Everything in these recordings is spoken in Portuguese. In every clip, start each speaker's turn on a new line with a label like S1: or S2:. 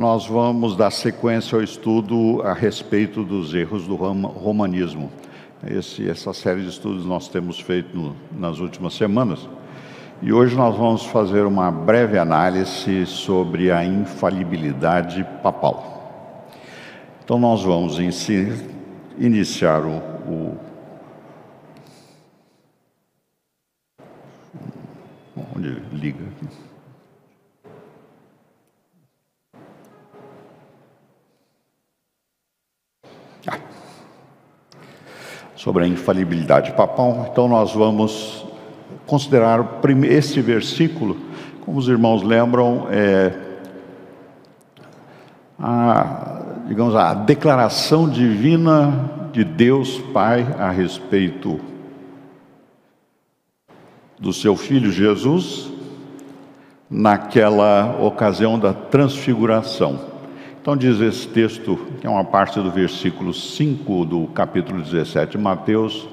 S1: nós vamos dar sequência ao estudo a respeito dos erros do romanismo. Esse, essa série de estudos nós temos feito no, nas últimas semanas. E hoje nós vamos fazer uma breve análise sobre a infalibilidade papal. Então, nós vamos iniciar o, o onde liga aqui. Sobre a infalibilidade papal, então nós vamos considerar esse versículo, como os irmãos lembram, é a, digamos, a declaração divina de Deus Pai a respeito do seu filho Jesus naquela ocasião da transfiguração. Então diz esse texto, que é uma parte do versículo 5 do capítulo 17 de Mateus,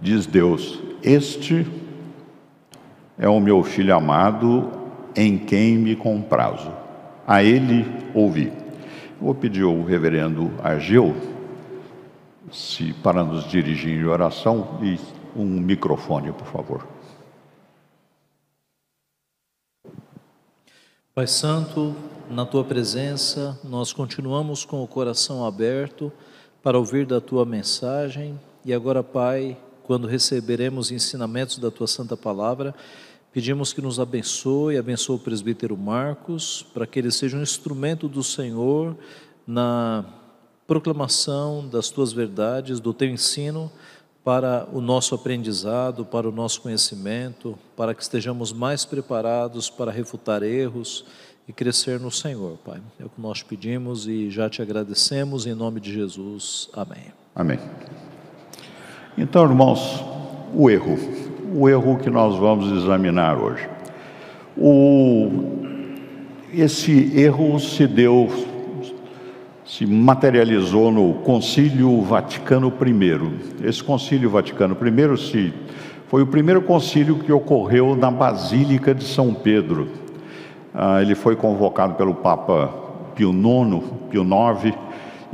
S1: diz Deus: Este é o meu filho amado, em quem me comprazo. A ele ouvi. Vou pedir ao reverendo Ageu, se para nos dirigir em oração, e um microfone, por favor.
S2: Pai Santo, na tua presença, nós continuamos com o coração aberto para ouvir da tua mensagem. E agora, Pai, quando receberemos ensinamentos da tua santa palavra, pedimos que nos abençoe, abençoe o presbítero Marcos, para que ele seja um instrumento do Senhor na proclamação das tuas verdades, do teu ensino para o nosso aprendizado, para o nosso conhecimento, para que estejamos mais preparados para refutar erros e crescer no Senhor, Pai. É o que nós pedimos e já te agradecemos em nome de Jesus. Amém.
S1: Amém. Então, irmãos, o erro, o erro que nós vamos examinar hoje. O, esse erro se deu se materializou no Concílio Vaticano I. Esse Concílio Vaticano I se, foi o primeiro concílio que ocorreu na Basílica de São Pedro. Ah, ele foi convocado pelo Papa Pio IX, Pio IX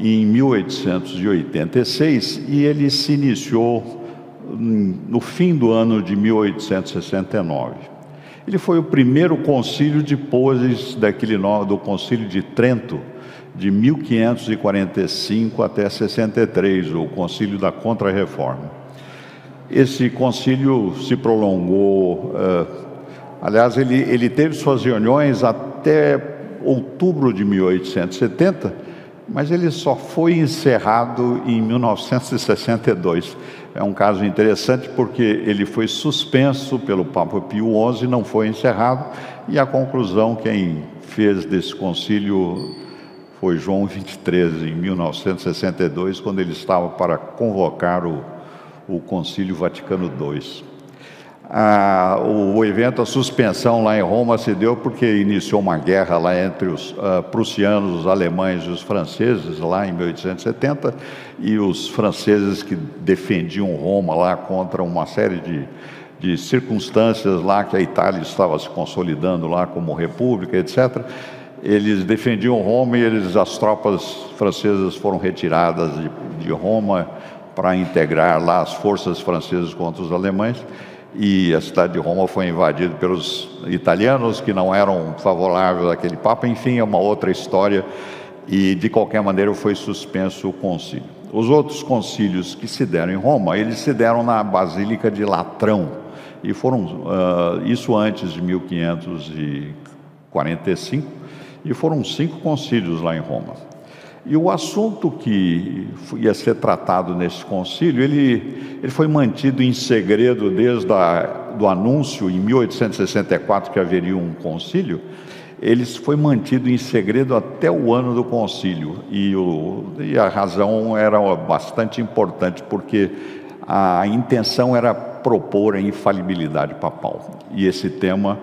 S1: em 1886 e ele se iniciou no fim do ano de 1869. Ele foi o primeiro concílio depois daquele do concílio de Trento, de 1545 até 63, o concílio da Contra-Reforma. Esse concílio se prolongou, uh, aliás, ele, ele teve suas reuniões até outubro de 1870, mas ele só foi encerrado em 1962. É um caso interessante porque ele foi suspenso pelo Papa Pio XI, não foi encerrado, e a conclusão, quem fez desse concílio foi João 23, em 1962, quando ele estava para convocar o, o Concílio Vaticano II. Ah, o, o, evento, a suspensão lá em Roma se deu porque iniciou uma guerra lá entre os uh, prussianos, os alemães e os franceses, lá em 1870, e os franceses que defendiam Roma lá contra uma série de, de circunstâncias lá que a Itália estava se consolidando lá como república, etc eles defendiam Roma e eles, as tropas francesas foram retiradas de, de Roma para integrar lá as forças francesas contra os alemães e a cidade de Roma foi invadida pelos italianos que não eram favoráveis àquele papa. Enfim, é uma outra história e de qualquer maneira foi suspenso o concílio. Os outros concílios que se deram em Roma, eles se deram na Basílica de Latrão e foram uh, isso antes de 1545 e foram cinco concílios lá em Roma. E o assunto que ia ser tratado nesse concílio, ele, ele foi mantido em segredo desde o anúncio em 1864 que haveria um concílio, ele foi mantido em segredo até o ano do concílio. E, o, e a razão era bastante importante, porque a intenção era propor a infalibilidade papal. E esse tema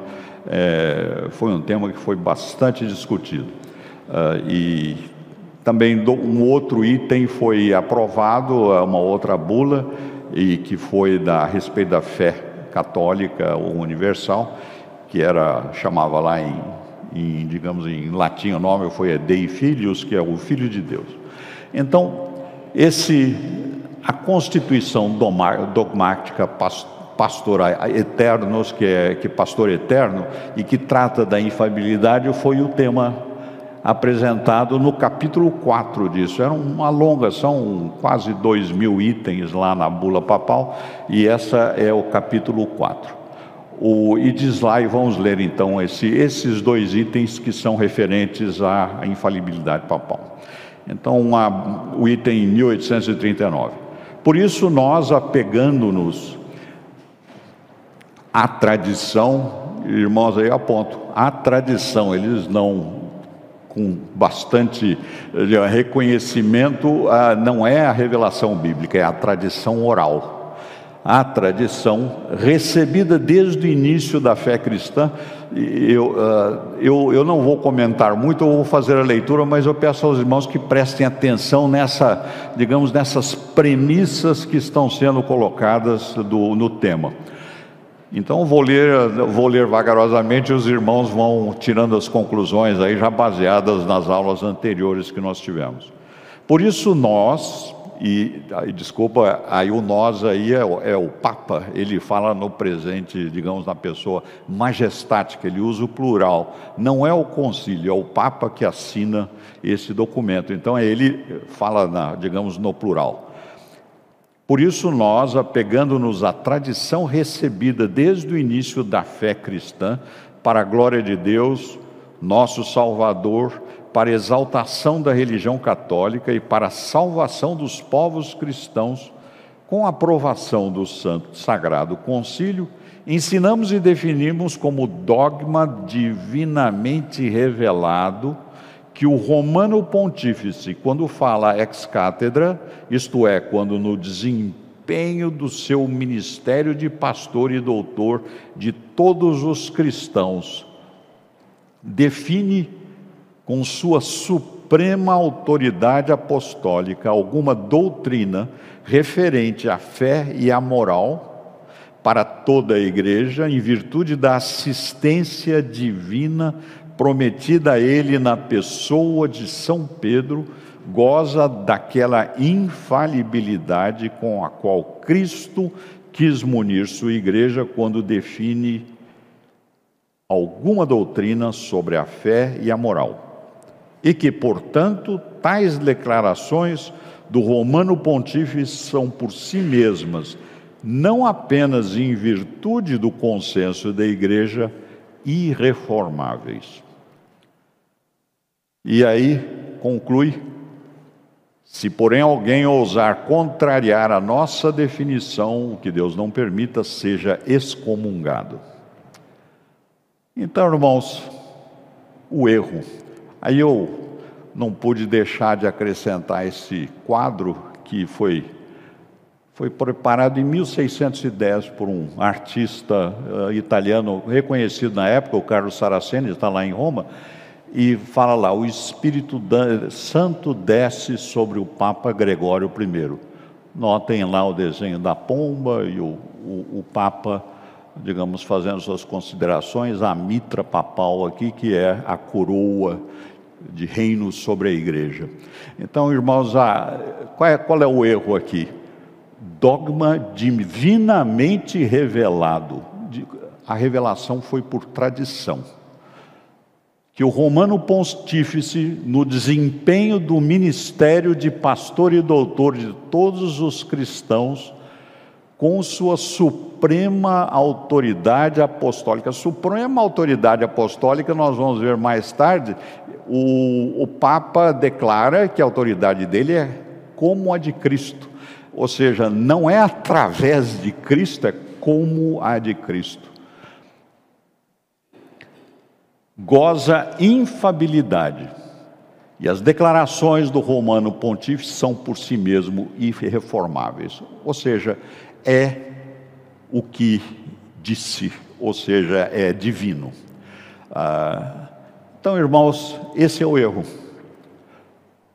S1: é, foi um tema que foi bastante discutido. Uh, e também um outro item foi aprovado, é uma outra bula, e que foi da, a respeito da fé católica ou universal, que era chamava lá em, em, digamos, em latim o nome foi Dei Filius, que é o Filho de Deus. Então, esse, a constituição dogmática pastor eternos, que é que pastor eterno e que trata da infalibilidade, foi o tema apresentado no capítulo 4 disso. Era uma longa, são quase dois mil itens lá na bula papal, e essa é o capítulo 4. O, e diz lá, e vamos ler então esse, esses dois itens que são referentes à infalibilidade papal. Então, uma, o item 1839. Por isso, nós, apegando-nos à tradição, irmãos, aí aponto, a tradição, eles não com bastante eh, reconhecimento, ah, não é a revelação bíblica, é a tradição oral. A tradição recebida desde o início da fé cristã. Eu, ah, eu, eu não vou comentar muito, eu vou fazer a leitura, mas eu peço aos irmãos que prestem atenção nessa, digamos, nessas premissas que estão sendo colocadas do, no tema. Então vou ler, vou ler vagarosamente e os irmãos vão tirando as conclusões aí já baseadas nas aulas anteriores que nós tivemos. Por isso nós, e, e desculpa, aí o nós aí é, é, o Papa, ele fala no presente, digamos, na pessoa majestática, ele usa o plural. Não é o concílio, é o Papa que assina esse documento. Então ele fala, na, digamos, no plural. Por isso, nós, apegando-nos à tradição recebida desde o início da fé cristã, para a glória de Deus, nosso Salvador, para exaltação da religião católica e para a salvação dos povos cristãos, com a aprovação do Santo Sagrado Concílio, ensinamos e definimos como dogma divinamente revelado que o romano pontífice, quando fala ex cátedra, isto é, quando no desempenho do seu ministério de pastor e doutor de todos os cristãos, define com sua suprema autoridade apostólica alguma doutrina referente à fé e à moral para toda a igreja, em virtude da assistência divina prometida a ele na pessoa de São Pedro, goza daquela infalibilidade com a qual Cristo quis munir sua igreja quando define alguma doutrina sobre a fé e a moral. E que, portanto, tais declarações do Romano Pontífice são por si mesmas, não apenas em virtude do consenso da Igreja, irreformáveis. E aí conclui: se porém alguém ousar contrariar a nossa definição, que Deus não permita, seja excomungado. Então, irmãos, o erro. Aí eu não pude deixar de acrescentar esse quadro que foi foi preparado em 1610 por um artista uh, italiano reconhecido na época, o Carlos Saraceni, está lá em Roma, e fala lá: o Espírito Santo desce sobre o Papa Gregório I. Notem lá o desenho da pomba e o, o, o Papa, digamos, fazendo suas considerações, a mitra papal aqui, que é a coroa de reino sobre a igreja. Então, irmãos, qual, é, qual é o erro aqui? Dogma divinamente revelado. A revelação foi por tradição que o romano pontífice, no desempenho do ministério de pastor e doutor de todos os cristãos, com sua suprema autoridade apostólica. Suprema autoridade apostólica, nós vamos ver mais tarde, o, o Papa declara que a autoridade dele é como a de Cristo. Ou seja, não é através de Cristo, é como a de Cristo. goza infabilidade. E as declarações do romano pontífice são por si mesmo irreformáveis. Ou seja, é o que disse, ou seja, é divino. Ah, então, irmãos, esse é o erro.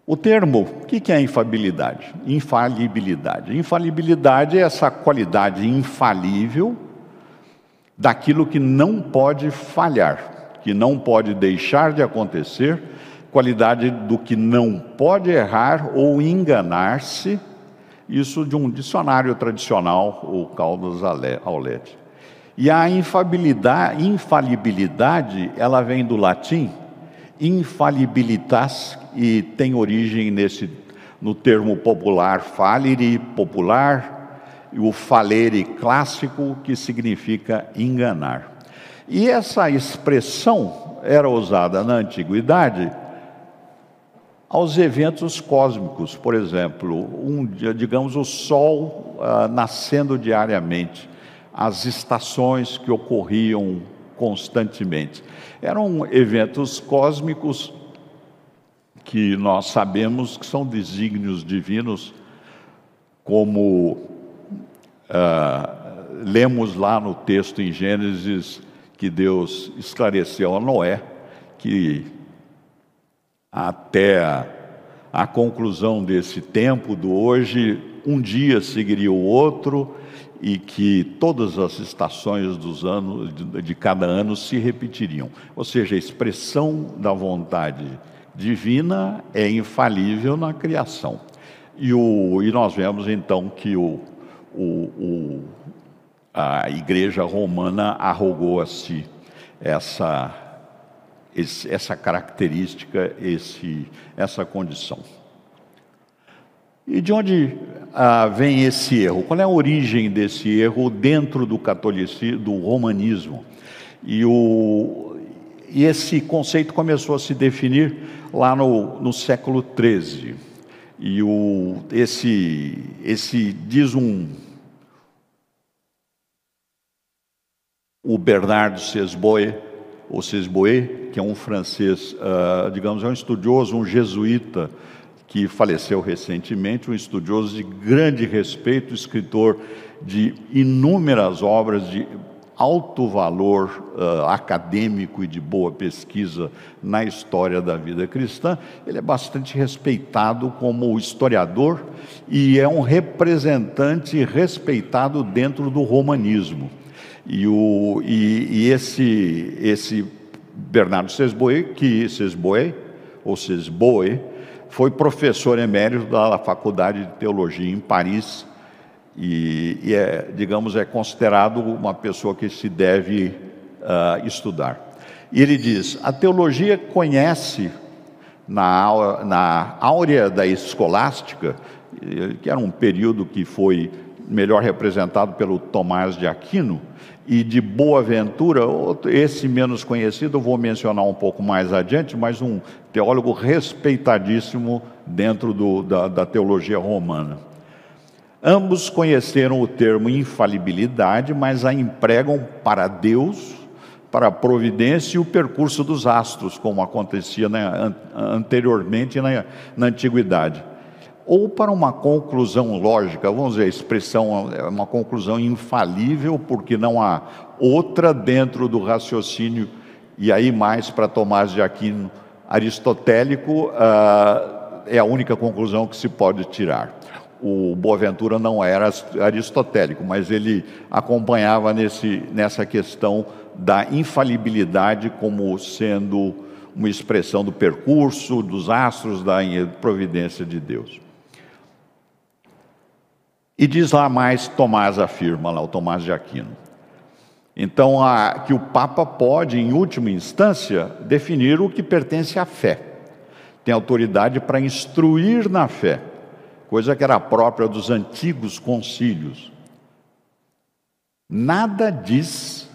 S1: O termo, o que é infabilidade? Infalibilidade. Infalibilidade é essa qualidade infalível daquilo que não pode falhar que não pode deixar de acontecer, qualidade do que não pode errar ou enganar-se, isso de um dicionário tradicional, o Caldas Aulete. E a infalibilidade, infalibilidade, ela vem do latim infalibilitas e tem origem nesse no termo popular falere popular e o falere clássico que significa enganar. E essa expressão era usada na antiguidade aos eventos cósmicos, por exemplo, um, digamos o sol ah, nascendo diariamente, as estações que ocorriam constantemente. Eram eventos cósmicos que nós sabemos que são desígnios divinos, como ah, lemos lá no texto em Gênesis que Deus esclareceu a Noé que até a, conclusão desse tempo do hoje, um dia seguiria o outro e que todas as estações dos anos de, cada ano se repetiriam. Ou seja, a expressão da vontade divina é infalível na criação. E, o, e nós vemos então que o, o, a igreja romana arrogou a si essa essa característica, esse, essa condição. E de onde ah, vem esse erro? Qual é a origem desse erro dentro do catolicismo, do romanismo? E, o, e esse conceito começou a se definir lá no, no século XIII. E o, esse, esse diz um, o Bernardo Sesboe, ou Sesboe, que é um francês, uh, digamos, é um estudioso, um jesuíta, que faleceu recentemente, um estudioso de grande respeito, escritor de inúmeras obras de alto valor uh, acadêmico e de boa pesquisa na história da vida cristã. Ele é bastante respeitado como historiador e é um representante respeitado dentro do romanismo. E, o, e, e esse, esse Bernardo Sesboe, que Sesboe, ou Sesboe, foi professor emérito da Faculdade de Teologia em Paris e, e é, digamos, é considerado uma pessoa que se deve uh, estudar. E ele diz: a teologia conhece na, na áurea da escolástica, que era um período que foi melhor representado pelo Tomás de Aquino, e de Boaventura, esse menos conhecido, eu vou mencionar um pouco mais adiante, mas um teólogo respeitadíssimo dentro do, da, da teologia romana. Ambos conheceram o termo infalibilidade, mas a empregam para Deus, para a providência e o percurso dos astros, como acontecia né, anteriormente na, na antiguidade ou para uma conclusão lógica, vamos dizer, a expressão é uma conclusão infalível, porque não há outra dentro do raciocínio, e aí mais para Tomás de Aquino aristotélico, uh, é a única conclusão que se pode tirar. O Boaventura não era aristotélico, mas ele acompanhava nesse, nessa questão da infalibilidade como sendo uma expressão do percurso, dos astros, da providência de Deus. E diz lá mais, Tomás afirma lá, o Tomás de Aquino. Então, a, que o Papa pode, em última instância, definir o que pertence à fé. Tem autoridade para instruir na fé, coisa que era própria dos antigos concílios. Nada diz,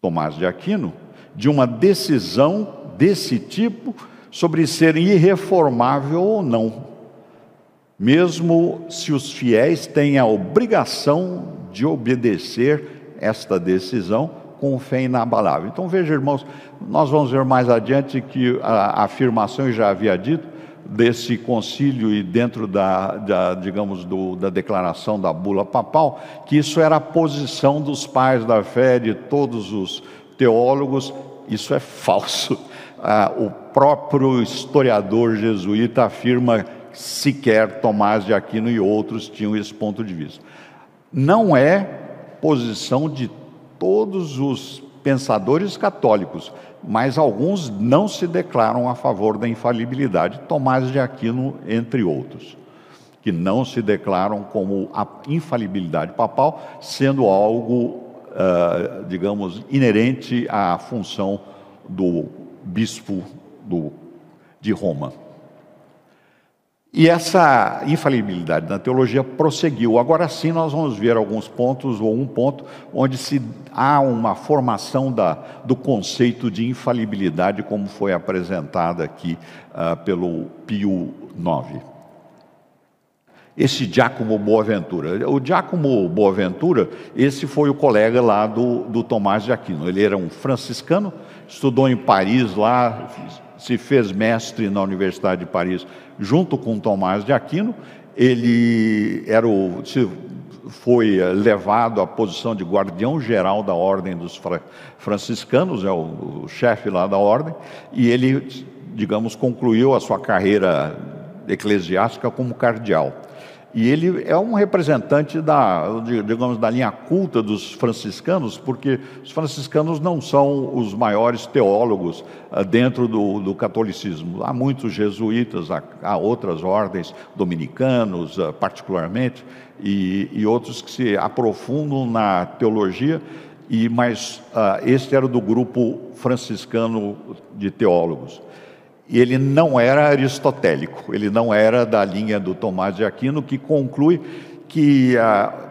S1: Tomás de Aquino, de uma decisão desse tipo sobre ser irreformável ou não mesmo se os fiéis têm a obrigação de obedecer esta decisão com fé inabalável. Então veja, irmãos, nós vamos ver mais adiante que a afirmação, eu já havia dito, desse concílio e dentro da, da digamos, do, da declaração da bula papal, que isso era a posição dos pais da fé, de todos os teólogos, isso é falso. Ah, o próprio historiador jesuíta afirma sequer Tomás de Aquino e outros tinham esse ponto de vista. Não é posição de todos os pensadores católicos, mas alguns não se declaram a favor da infalibilidade, Tomás de Aquino, entre outros, que não se declaram como a infalibilidade papal sendo algo, uh, digamos, inerente à função do bispo do, de Roma. E essa infalibilidade na teologia prosseguiu. Agora sim, nós vamos ver alguns pontos, ou um ponto, onde se há uma formação da, do conceito de infalibilidade, como foi apresentada aqui uh, pelo Pio IX. Esse Giacomo Boaventura. O Giacomo Boaventura, esse foi o colega lá do, do Tomás de Aquino. Ele era um franciscano, estudou em Paris lá, se fez mestre na Universidade de Paris junto com Tomás de Aquino. Ele era o, foi levado à posição de guardião-geral da Ordem dos Franciscanos, é o, o chefe lá da Ordem, e ele, digamos, concluiu a sua carreira eclesiástica como cardeal. E ele é um representante da, digamos, da linha culta dos franciscanos, porque os franciscanos não são os maiores teólogos uh, dentro do, do, catolicismo. Há muitos jesuítas, há, há outras ordens, dominicanos uh, particularmente, e, e, outros que se aprofundam na teologia, e mas uh, este era do grupo franciscano de teólogos. E ele não era aristotélico, ele não era da linha do Tomás de Aquino, que conclui que ah,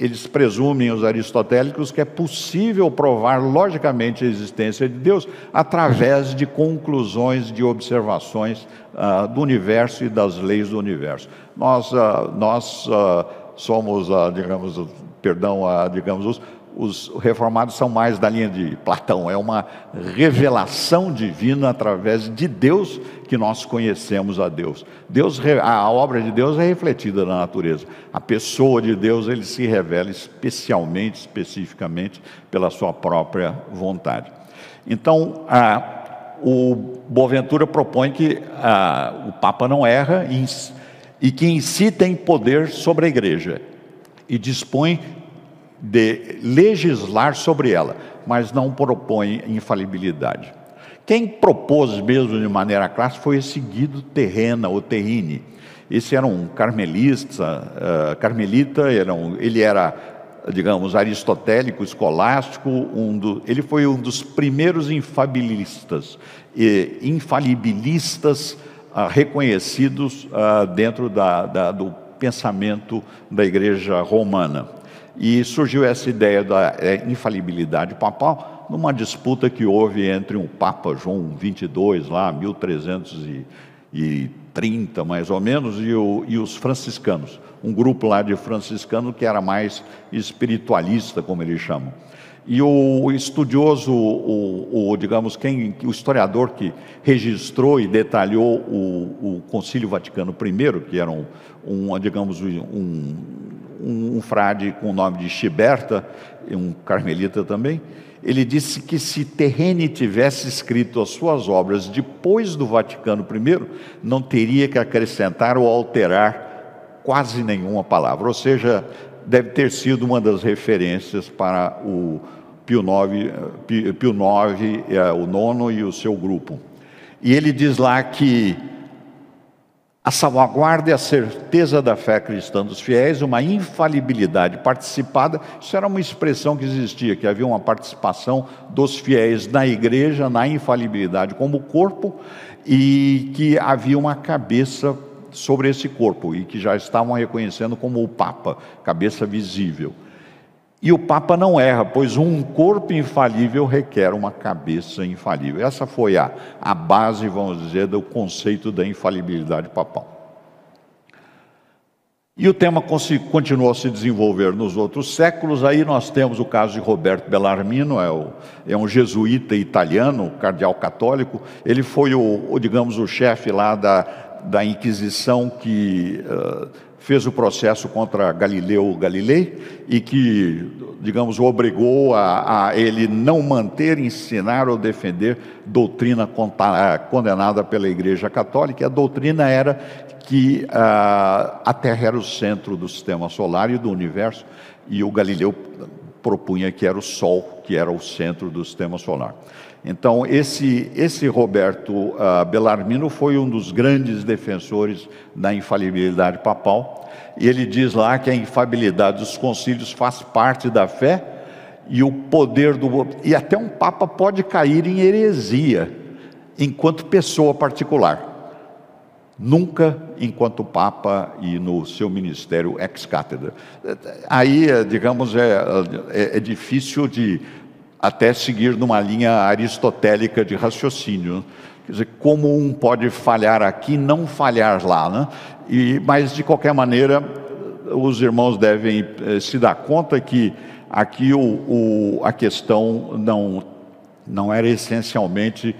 S1: eles presumem, os aristotélicos, que é possível provar logicamente a existência de Deus através de conclusões, de observações ah, do universo e das leis do universo. Nós, ah, nós ah, somos, ah, digamos, perdão, ah, digamos, os os reformados são mais da linha de Platão, é uma revelação divina através de Deus que nós conhecemos a Deus. Deus a obra de Deus é refletida na natureza. A pessoa de Deus ele se revela especialmente, especificamente pela sua própria vontade. Então, a, o Boaventura propõe que a, o Papa não erra e, e que em si tem poder sobre a igreja e dispõe de legislar sobre ela, mas não propõe infalibilidade. Quem propôs mesmo de maneira clássica foi esse Guido Terrena, ou Terrine. Esse era um carmelista, uh, carmelita, era um, ele era, digamos, aristotélico, escolástico, um do, ele foi um dos primeiros infabilistas, e infalibilistas uh, reconhecidos uh, dentro da, da, do pensamento da igreja romana. E surgiu essa ideia da é, infalibilidade papal numa disputa que houve entre o Papa João XXII, lá, 1330 mais ou menos, e, o, e os franciscanos. Um grupo lá de franciscanos que era mais espiritualista, como eles chamam. E o estudioso, o, o, digamos, quem, o historiador que registrou e detalhou o, o Concílio Vaticano I, que era um, um digamos, um, um, um frade com o nome de Chiberta, um carmelita também, ele disse que se Terrene tivesse escrito as suas obras depois do Vaticano I, não teria que acrescentar ou alterar quase nenhuma palavra. Ou seja, deve ter sido uma das referências para o Pio IX, Pio IX é, o nono e o seu grupo. E ele diz lá que a salvaguarda e a certeza da fé cristã dos fiéis, uma infalibilidade participada, isso era uma expressão que existia, que havia uma participação dos fiéis na igreja, na infalibilidade como corpo, e que havia uma cabeça sobre esse corpo, e que já estavam reconhecendo como o Papa, cabeça visível. E o Papa não erra, pois um corpo infalível requer uma cabeça infalível. Essa foi a, a base, vamos dizer, do conceito da infalibilidade papal. E o tema continuou a se desenvolver nos outros séculos. Aí nós temos o caso de Roberto Bellarmino, é, o, é um jesuíta italiano, cardeal católico. Ele foi o, o digamos, o chefe lá da, da Inquisição que uh, fez o processo contra Galileu Galilei e que, digamos, o obrigou a, a ele não manter, ensinar ou defender doutrina condenada pela Igreja Católica. A doutrina era que uh, a Terra era o centro do sistema solar e do universo, e o Galileu propunha que era o Sol, que era o centro do sistema solar. Então, esse, esse Roberto uh, Bellarmino foi um dos grandes defensores da infalibilidade papal. E ele diz lá que a infalibilidade dos concílios faz parte da fé e o poder do. E até um Papa pode cair em heresia enquanto pessoa particular. Nunca enquanto Papa e no seu ministério ex-cátedra. Aí, digamos, é, é, é difícil de até seguir numa linha aristotélica de raciocínio. Quer dizer, como um pode falhar aqui não falhar lá, né? E, mas, de qualquer maneira, os irmãos devem eh, se dar conta que aqui o, o, a questão não, não era essencialmente,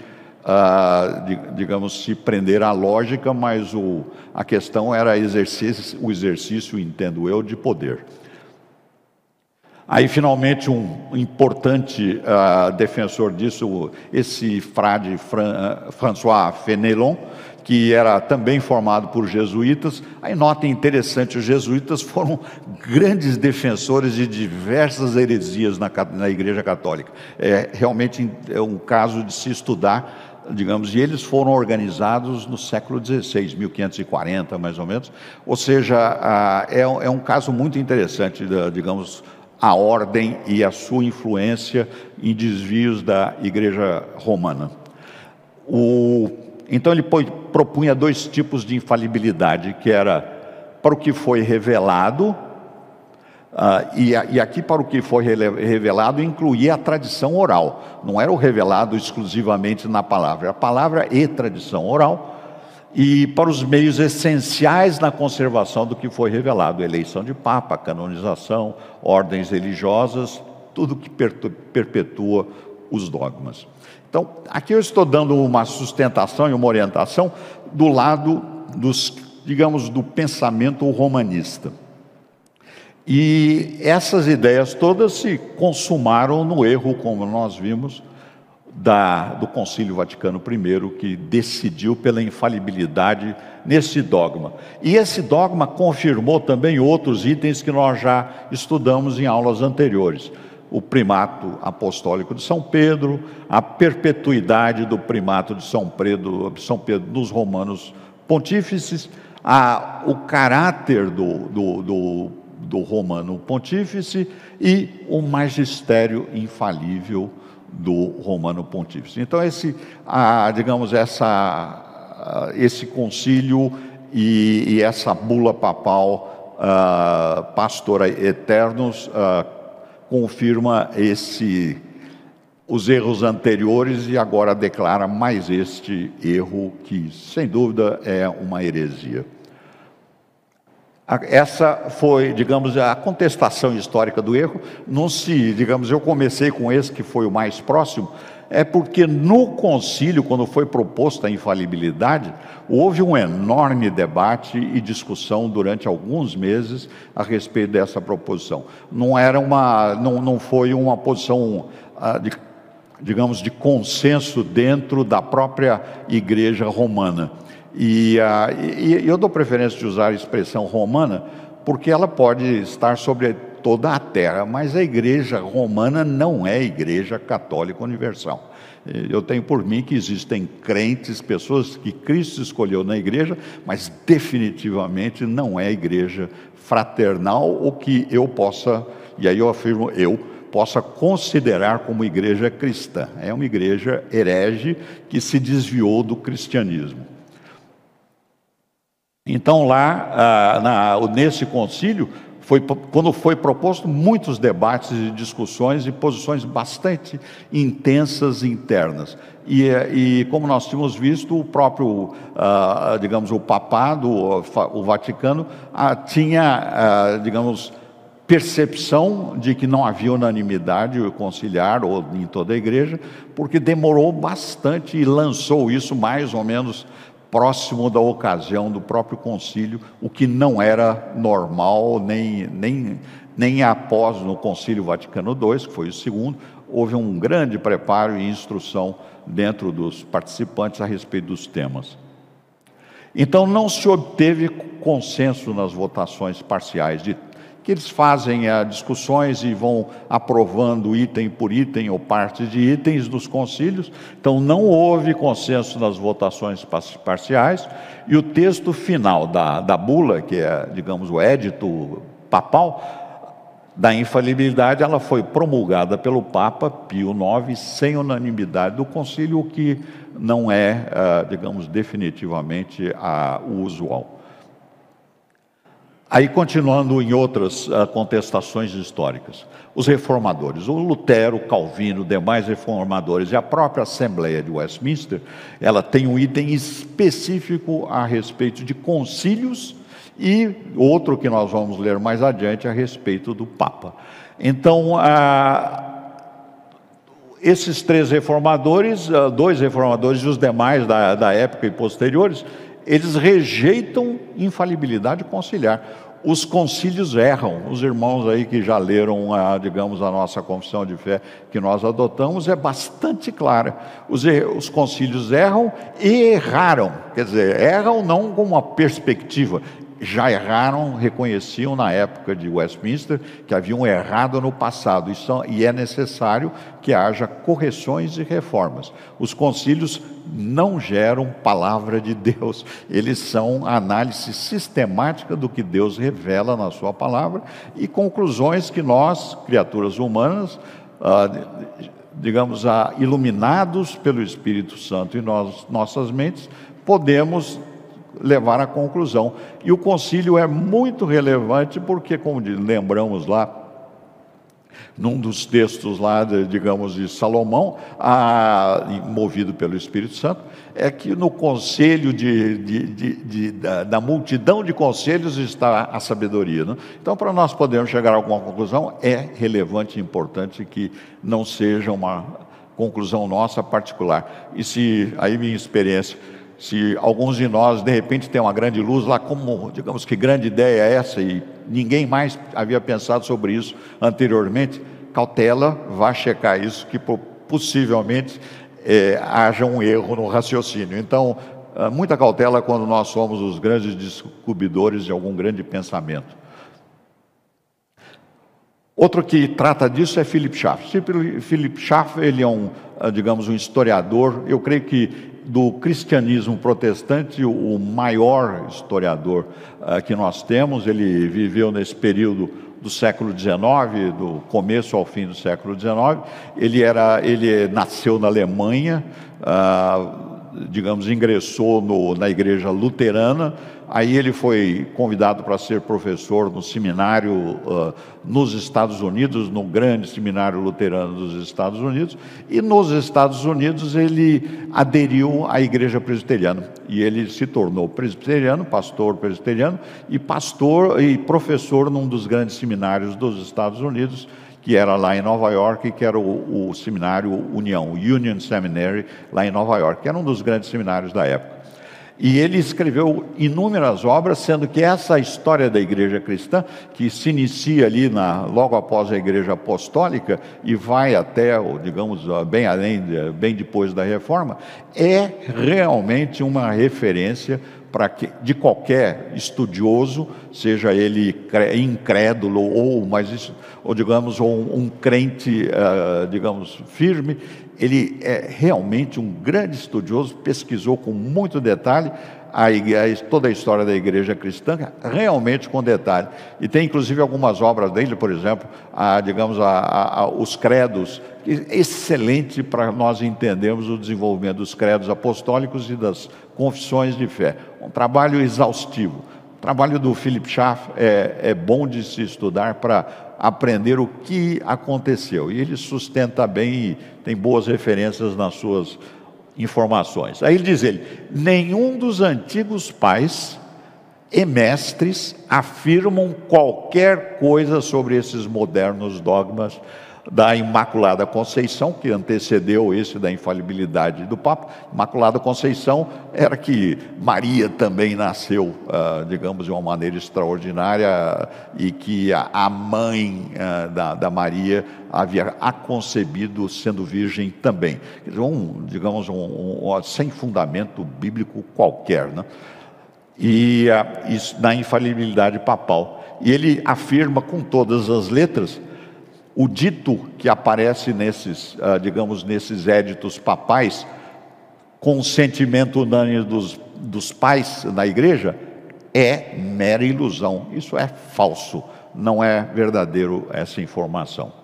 S1: ah, digamos, se prender à lógica, mas o, a questão era exercício, o exercício, entendo eu, de poder. Aí, finalmente, um importante uh, defensor disso, esse frade Fran, uh, François Fenelon, que era também formado por jesuítas. Aí, notem interessante: os jesuítas foram grandes defensores de diversas heresias na, na Igreja Católica. É realmente é um caso de se estudar digamos, e eles foram organizados no século XVI, 1540 mais ou menos, ou seja, é, é um caso muito interessante, digamos, a ordem e a sua influência em desvios da Igreja Romana. O, então ele propunha dois tipos de infalibilidade, que era para o que foi revelado, uh, e, e, aqui para o que foi revelado incluía a tradição oral, não era o revelado exclusivamente na palavra, a palavra e tradição oral, e para os meios essenciais na conservação do que foi revelado: eleição de papa, canonização, ordens religiosas, tudo que perpetua os dogmas. Então, aqui eu estou dando uma sustentação e uma orientação do lado dos, digamos, do pensamento romanista. E essas ideias todas se consumaram no erro, como nós vimos, da, do Concílio Vaticano I, que decidiu pela infalibilidade nesse dogma. E esse dogma confirmou também outros itens que nós já estudamos em aulas anteriores. O primato apostólico de São Pedro, a perpetuidade do primato de São Pedro, São Pedro dos romanos pontífices, a, o caráter do, do, do, do romano pontífice e o magistério infalível do Romano Pontífice. Então, esse, a, digamos, essa, esse concílio e, e essa bula papal, uh, Pastora Eternos, confirma esse, os erros anteriores e agora declara mais este erro que, sem dúvida, é uma heresia. Essa foi, digamos, a contestação histórica do erro. Não se, digamos, eu comecei com esse que foi o mais próximo, é porque no concílio, quando foi proposta a infalibilidade, houve um enorme debate e discussão durante alguns meses a respeito dessa proposição. Não era uma, não, não foi uma posição, ah, de, digamos, de consenso dentro da própria Igreja Romana. E, uh, e, eu dou preferência de usar a expressão romana, porque ela pode estar sobre toda a terra, mas a igreja romana não é a igreja católica universal. Eu tenho por mim que existem crentes, pessoas que Cristo escolheu na igreja, mas definitivamente não é a igreja fraternal ou que eu possa, e aí eu afirmo eu, possa considerar como igreja cristã. É uma igreja herege que se desviou do cristianismo. Então, lá, ah, na, nesse concílio, foi, quando foi proposto, muitos debates e discussões e posições bastante intensas internas. E, e como nós tínhamos visto, o próprio, ah, digamos, o papado, o Vaticano, ah, tinha, digamos, percepção de que não havia unanimidade conciliar ou em toda a igreja, porque demorou bastante e lançou isso mais ou menos próximo da ocasião do próprio concílio, o que não era normal, nem, nem, nem após no concílio Vaticano II, que foi o segundo, houve um grande preparo e instrução dentro dos participantes a respeito dos temas. Então não se obteve consenso nas votações parciais de que eles fazem ah, discussões e vão aprovando item por item ou parte de itens dos concílios. Então, não houve consenso nas votações parciais, e o texto final da, da bula, que é, digamos, o édito papal, da infalibilidade, ela foi promulgada pelo Papa Pio IX sem unanimidade do concílio, o que não é, ah, digamos, definitivamente o usual. Aí, continuando em outras uh, contestações históricas, os reformadores, o Lutero, Calvino, demais reformadores e a própria Assembleia de Westminster, ela tem um item específico a respeito de concílios e outro que nós vamos ler mais adiante a respeito do Papa. Então, uh, esses três reformadores, uh, dois reformadores e os demais da, da época e posteriores, eles rejeitam infalibilidade conciliar. Os concílios erram. Os irmãos aí que já leram, a, digamos, a nossa confissão de fé que nós adotamos é bastante clara. Os, os concílios erram e erraram. Quer dizer, erram não com uma perspectiva, já erraram, reconheciam na época de Westminster que haviam errado no passado e é necessário que haja correções e reformas. Os concílios não geram palavra de Deus, eles são análise sistemática do que Deus revela na Sua palavra e conclusões que nós, criaturas humanas, ah, digamos, ah, iluminados pelo Espírito Santo em nossas mentes, podemos levar à conclusão. E o concílio é muito relevante porque, como lembramos lá, num dos textos lá, digamos, de Salomão, a, movido pelo Espírito Santo, é que no conselho de, de, de, da, da, multidão de conselhos está a sabedoria. Né? Então, para nós podermos chegar a alguma conclusão, é relevante e importante que não seja uma conclusão nossa particular. E se, aí minha experiência, se alguns de nós, de repente, tem uma grande luz lá, como, digamos, que grande ideia é essa e ninguém mais havia pensado sobre isso anteriormente, cautela, vá checar isso, que possivelmente é, haja um erro no raciocínio. Então, ah, muita cautela quando nós somos os grandes descobridores de algum grande pensamento. Outro que trata disso é Philip Schaff. Philip Schaff, ele é um, ah, digamos, um historiador, eu creio que do cristianismo protestante, o maior historiador uh, que nós temos. Ele viveu nesse período do século XIX, do começo ao fim do século XIX. Ele, era, ele nasceu na Alemanha, uh, digamos, ingressou no, na igreja luterana, Aí ele foi convidado para ser professor no seminário uh, nos Estados Unidos, no grande seminário luterano dos Estados Unidos, e nos Estados Unidos ele aderiu à igreja presbiteriana e ele se tornou presbiteriano, pastor presbiteriano e pastor e professor num dos grandes seminários dos Estados Unidos, que era lá em Nova York, que era o, o seminário União, Union Seminary, lá em Nova York, que era um dos grandes seminários da época. E ele escreveu inúmeras obras, sendo que essa história da igreja cristã, que se inicia ali na, logo após a igreja apostólica e vai até, digamos, bem além, bem depois da reforma, é realmente uma referência para que de qualquer estudioso, seja ele incrédulo ou mais ou digamos um, um crente, uh, digamos firme, ele é realmente um grande estudioso, pesquisou com muito detalhe a, a, toda a história da igreja cristã, realmente com detalhe. E tem inclusive algumas obras dele, por exemplo, a, digamos, a, os credos, excelente para nós entendermos o desenvolvimento dos credos apostólicos e das confissões de fé. Um trabalho exaustivo. O trabalho do Philip Schaff é, é bom de se estudar para aprender o que aconteceu. E ele sustenta bem e tem boas referências nas suas informações. Aí ele diz ele: nenhum dos antigos pais e mestres afirmam qualquer coisa sobre esses modernos dogmas da Imaculada Conceição, que antecedeu esse da infalibilidade do Papa. Imaculada Conceição era que Maria também nasceu, uh, digamos, de uma maneira extraordinária e que a, mãe uh, da, Maria havia a concebido sendo virgem também. Um, digamos, um, um, sem fundamento bíblico qualquer. Né? E uh, isso, na infalibilidade papal e ele afirma com todas as letras o dito que aparece nesses, ah, digamos, nesses éditos papais, com sentimento unânime dos, dos pais na igreja, é mera ilusão. Isso é falso, não é verdadeiro essa informação.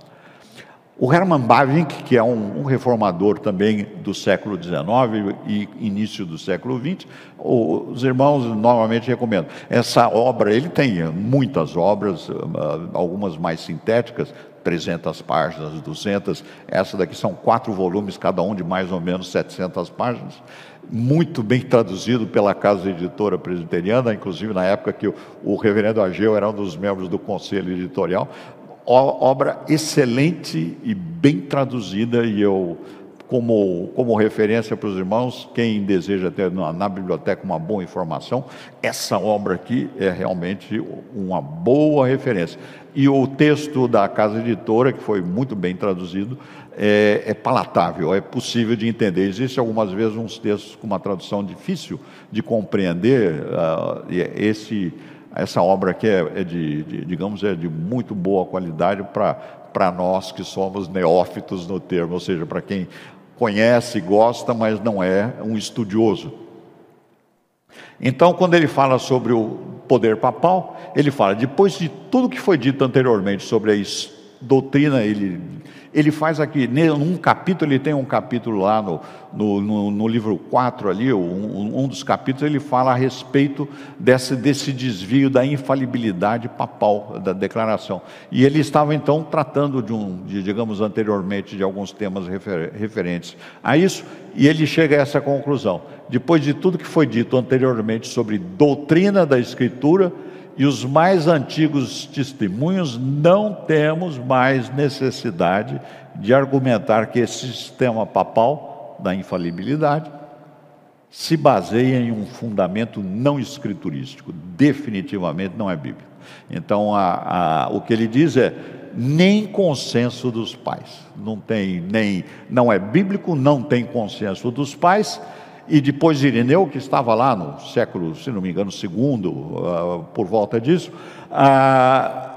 S1: O Hermann Bavinck, que é um, um, reformador também do século XIX e início do século XX, os irmãos normalmente recomendam. Essa obra, ele tem muitas obras, ah, algumas mais sintéticas, 300 páginas, 200. Essa daqui são quatro volumes, cada um de mais ou menos 700 páginas. Muito bem traduzido pela Casa Editora Presbiteriana, inclusive na época que o, reverendo Ageu era um dos membros do conselho editorial obra excelente e bem traduzida, e eu, como, como referência para os irmãos, quem deseja ter na, na, biblioteca uma boa informação, essa obra aqui é realmente uma boa referência. E o texto da Casa Editora, que foi muito bem traduzido, é, é palatável, é possível de entender. Existem algumas vezes uns textos com uma tradução difícil de compreender, uh, esse essa obra aqui é, é de, de, digamos, é de muito boa qualidade para nós que somos neófitos no termo, ou seja, para quem conhece, gosta, mas não é um estudioso. Então, quando ele fala sobre o poder papal, ele fala, depois de tudo que foi dito anteriormente sobre a doutrina, ele ele faz aqui, num capítulo, ele tem um capítulo lá no, no, no, no livro 4 ali, um, um, dos capítulos, ele fala a respeito desse, desse desvio da infalibilidade papal da declaração. E ele estava então tratando de um, de, digamos anteriormente, de alguns temas refer, referentes a isso, e ele chega a essa conclusão. Depois de tudo que foi dito anteriormente sobre doutrina da Escritura, e os mais antigos testemunhos, não temos mais necessidade de argumentar que esse sistema papal da infalibilidade se baseia em um fundamento não escriturístico, definitivamente não é bíblico. Então, a, a, o que ele diz é nem consenso dos pais, não tem nem, não é bíblico, não tem consenso dos pais e depois de Irineu, que estava lá no século, se não me engano, segundo, uh, por volta disso, uh,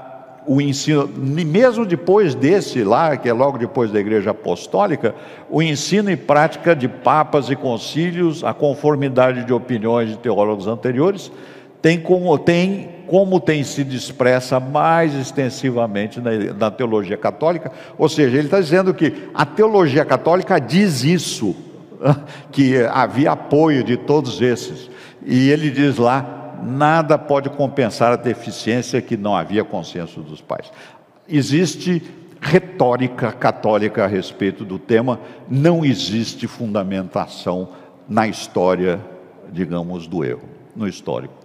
S1: o ensino, mesmo depois desse lá, que é logo depois da Igreja Apostólica, o ensino e prática de papas e concílios, a conformidade de opiniões de teólogos anteriores, tem como tem, como tem sido expressa mais extensivamente na, na teologia católica, ou seja, ele está dizendo que a teologia católica diz isso, que havia apoio de todos esses. E ele diz lá: nada pode compensar a deficiência que não havia consenso dos pais. Existe retórica católica a respeito do tema, não existe fundamentação na história, digamos, do erro, no histórico.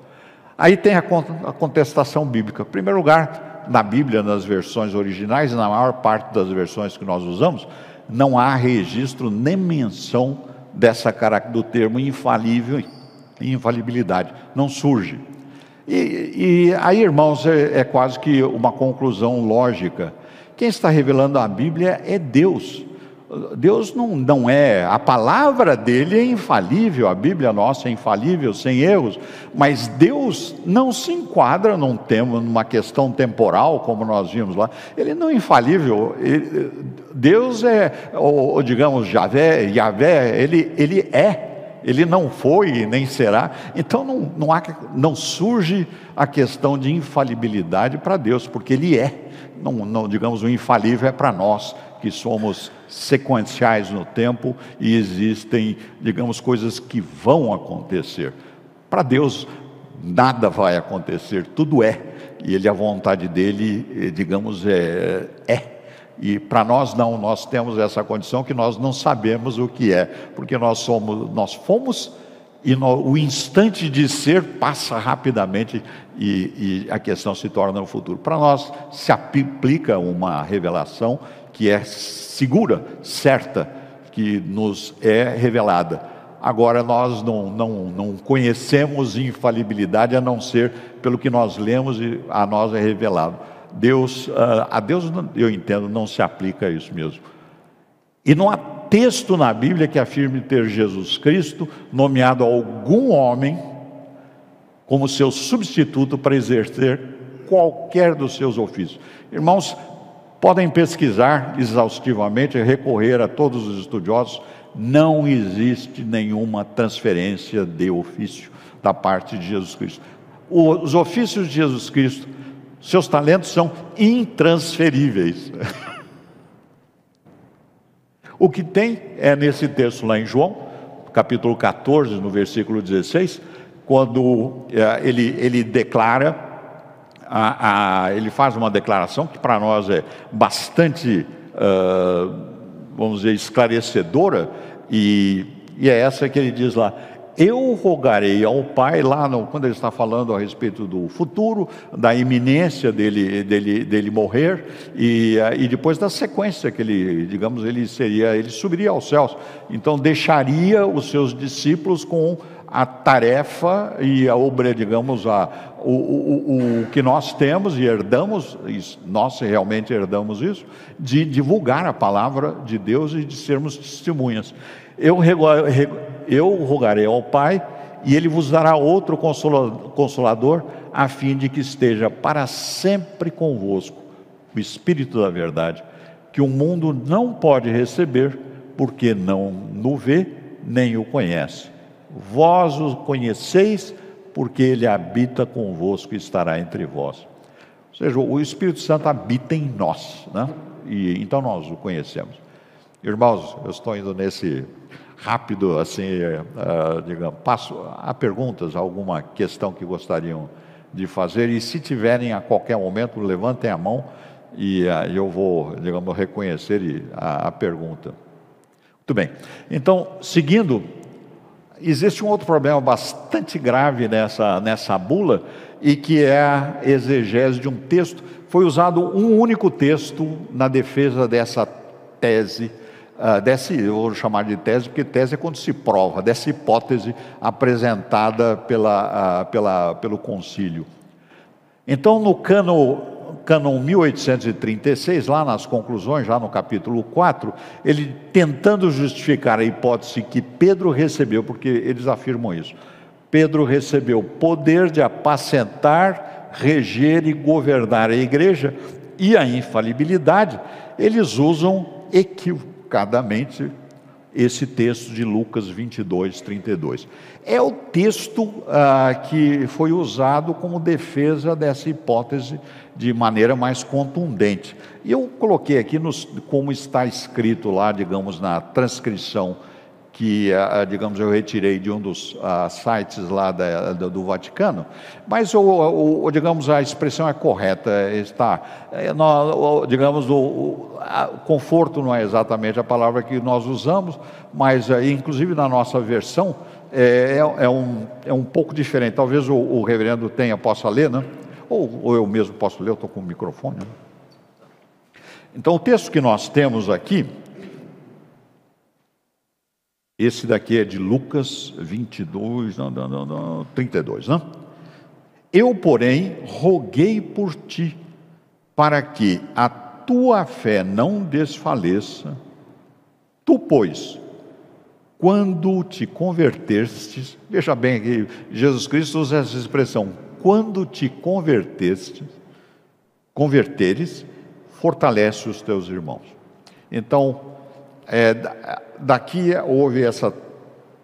S1: Aí tem a contestação bíblica. Em primeiro lugar, na Bíblia, nas versões originais, na maior parte das versões que nós usamos, não há registro nem menção dessa do termo infalível infalibilidade. Não surge. E, e aí, irmãos, é, é quase que uma conclusão lógica. Quem está revelando a Bíblia é Deus. Deus não, não é, a palavra dele é infalível, a Bíblia nossa é infalível, sem erros, mas Deus não se enquadra num tema, numa questão temporal, como nós vimos lá, ele não é infalível, ele, Deus é, ou, ou digamos, Javé, Yahvé, ele, ele é, ele não foi nem será, então não, não, há, não surge a questão de infalibilidade para Deus, porque ele é, não, não digamos, o infalível é para nós, que somos sequenciais no tempo e existem, digamos, coisas que vão acontecer. Para Deus, nada vai acontecer, tudo é. E Ele, a vontade dele, eh, digamos, é. é. E para nós não, nós temos essa condição que nós não sabemos o que é, porque nós somos, nós fomos e no, o instante de ser passa rapidamente e, e a questão se torna no futuro. Para nós se aplica uma revelação que é segura, certa, que nos é revelada. Agora, nós não, não, não conhecemos infalibilidade a não ser pelo que nós lemos e a nós é revelado. Deus, ah, a Deus, eu entendo, não se aplica isso mesmo. E não há texto na Bíblia que afirme ter Jesus Cristo nomeado algum homem como seu substituto para exercer qualquer dos seus ofícios. Irmãos, podem pesquisar exaustivamente, recorrer a todos os estudiosos, não existe nenhuma transferência de ofício da parte de Jesus Cristo. Os ofícios de Jesus Cristo, seus talentos são intransferíveis. o que tem é nesse texto lá em João, capítulo 14, no versículo 16, quando é, ele, ele declara, a, a, ele faz uma declaração que para nós é bastante, uh, vamos dizer, esclarecedora, e, e é essa que ele diz lá: eu rogarei ao Pai, lá no, quando ele está falando a respeito do futuro, da iminência dele, dele, dele morrer, e, eh, e depois da sequência que ele, digamos, ele seria, ele subiria aos céus. Então deixaria os seus discípulos com a tarefa e a obra, digamos, a, o, o, o que nós temos e herdamos, nós realmente herdamos isso, de divulgar a palavra de Deus e de sermos testemunhas. Eu, eu rogarei ao Pai, e ele vos dará outro consolador, a fim de que esteja para sempre convosco o Espírito da Verdade, que o mundo não pode receber, porque não o vê nem o conhece. Vós o conheceis, porque ele habita convosco e estará entre vós. Ou seja, o Espírito Santo habita em nós, né? e então nós o conhecemos. Irmãos, eu estou indo nesse rápido, assim, uh, digamos, passo a perguntas, alguma questão que gostariam de fazer, e se tiverem a qualquer momento, levantem a mão e uh, eu vou, digamos, reconhecer a, a pergunta. Muito bem, então, seguindo, existe um outro problema bastante grave nessa, nessa bula, e que é a exegese de um texto. Foi usado um único texto na defesa dessa tese uh, dessa, eu vou chamar de tese, porque tese é quando se prova, dessa hipótese apresentada pela, uh, pela, pelo concílio. Então, no cano, cânon 1836, lá nas conclusões, já no capítulo 4, ele tentando justificar a hipótese que Pedro recebeu, porque eles afirmam isso. Pedro recebeu poder de apacentar, reger e governar a igreja e a infalibilidade. Eles usam equivocadamente esse texto de Lucas 22, 32. É o texto ah, que foi usado como defesa dessa hipótese de maneira mais contundente. E eu coloquei aqui nos, como está escrito lá, digamos, na transcrição que, ah, digamos, eu retirei de um dos uh, sites lá do Vaticano, mas, o, o, digamos, a expressão é correta, está, é, digamos, o, o conforto não é exatamente a palavra que nós usamos, mas, uh, inclusive, na nossa versão, é, é, é, um, é um pouco diferente. Talvez o, o reverendo tenha, possa ler, né? Ou, ou eu mesmo posso ler, eu estou com o microfone. Né? Então, o texto que nós temos aqui, esse daqui é de Lucas 22, não, não, não, não, 32, não? Eu, porém, roguei por ti, para que a tua fé não desfaleça. Tu, pois, quando te convertestes, veja bem aqui, Jesus Cristo usa essa expressão, quando te convertestes, converteres, fortalece os teus irmãos. Então, é, daqui houve essa